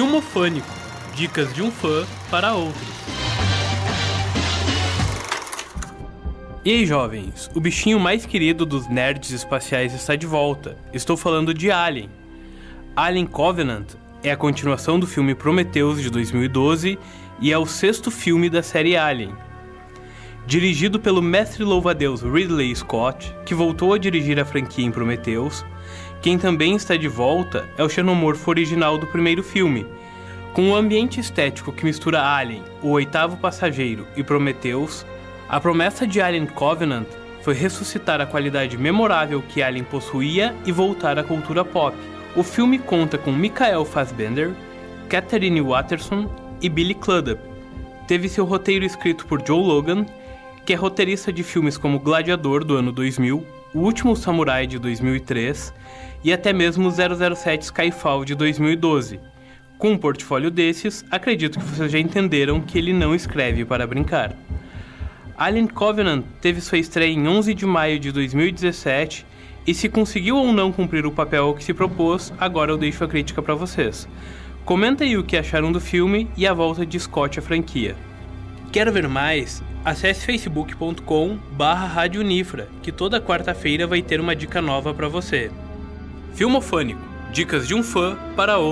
Filmofânico Dicas de um fã para outros. E aí, jovens? O bichinho mais querido dos nerds espaciais está de volta. Estou falando de Alien. Alien Covenant é a continuação do filme Prometheus de 2012 e é o sexto filme da série Alien. Dirigido pelo mestre louva-a-Deus Ridley Scott, que voltou a dirigir a franquia em Prometheus, quem também está de volta é o xenomorfo original do primeiro filme. Com um ambiente estético que mistura Alien, O Oitavo Passageiro e Prometheus, a promessa de Alien Covenant foi ressuscitar a qualidade memorável que Alien possuía e voltar à cultura pop. O filme conta com Michael Fassbender, Catherine Watterson e Billy Crudup. Teve seu roteiro escrito por Joe Logan, que é roteirista de filmes como Gladiador do ano 2000, O Último Samurai de 2003 e até mesmo 007 Skyfall de 2012. Com um portfólio desses, acredito que vocês já entenderam que ele não escreve para brincar. Alien Covenant teve sua estreia em 11 de maio de 2017 e se conseguiu ou não cumprir o papel que se propôs, agora eu deixo a crítica para vocês. Comenta aí o que acharam do filme e a volta de Scott à franquia. Quer ver mais? Acesse facebook.com barra que toda quarta-feira vai ter uma dica nova para você. Filmofânico. Dicas de um fã para outro.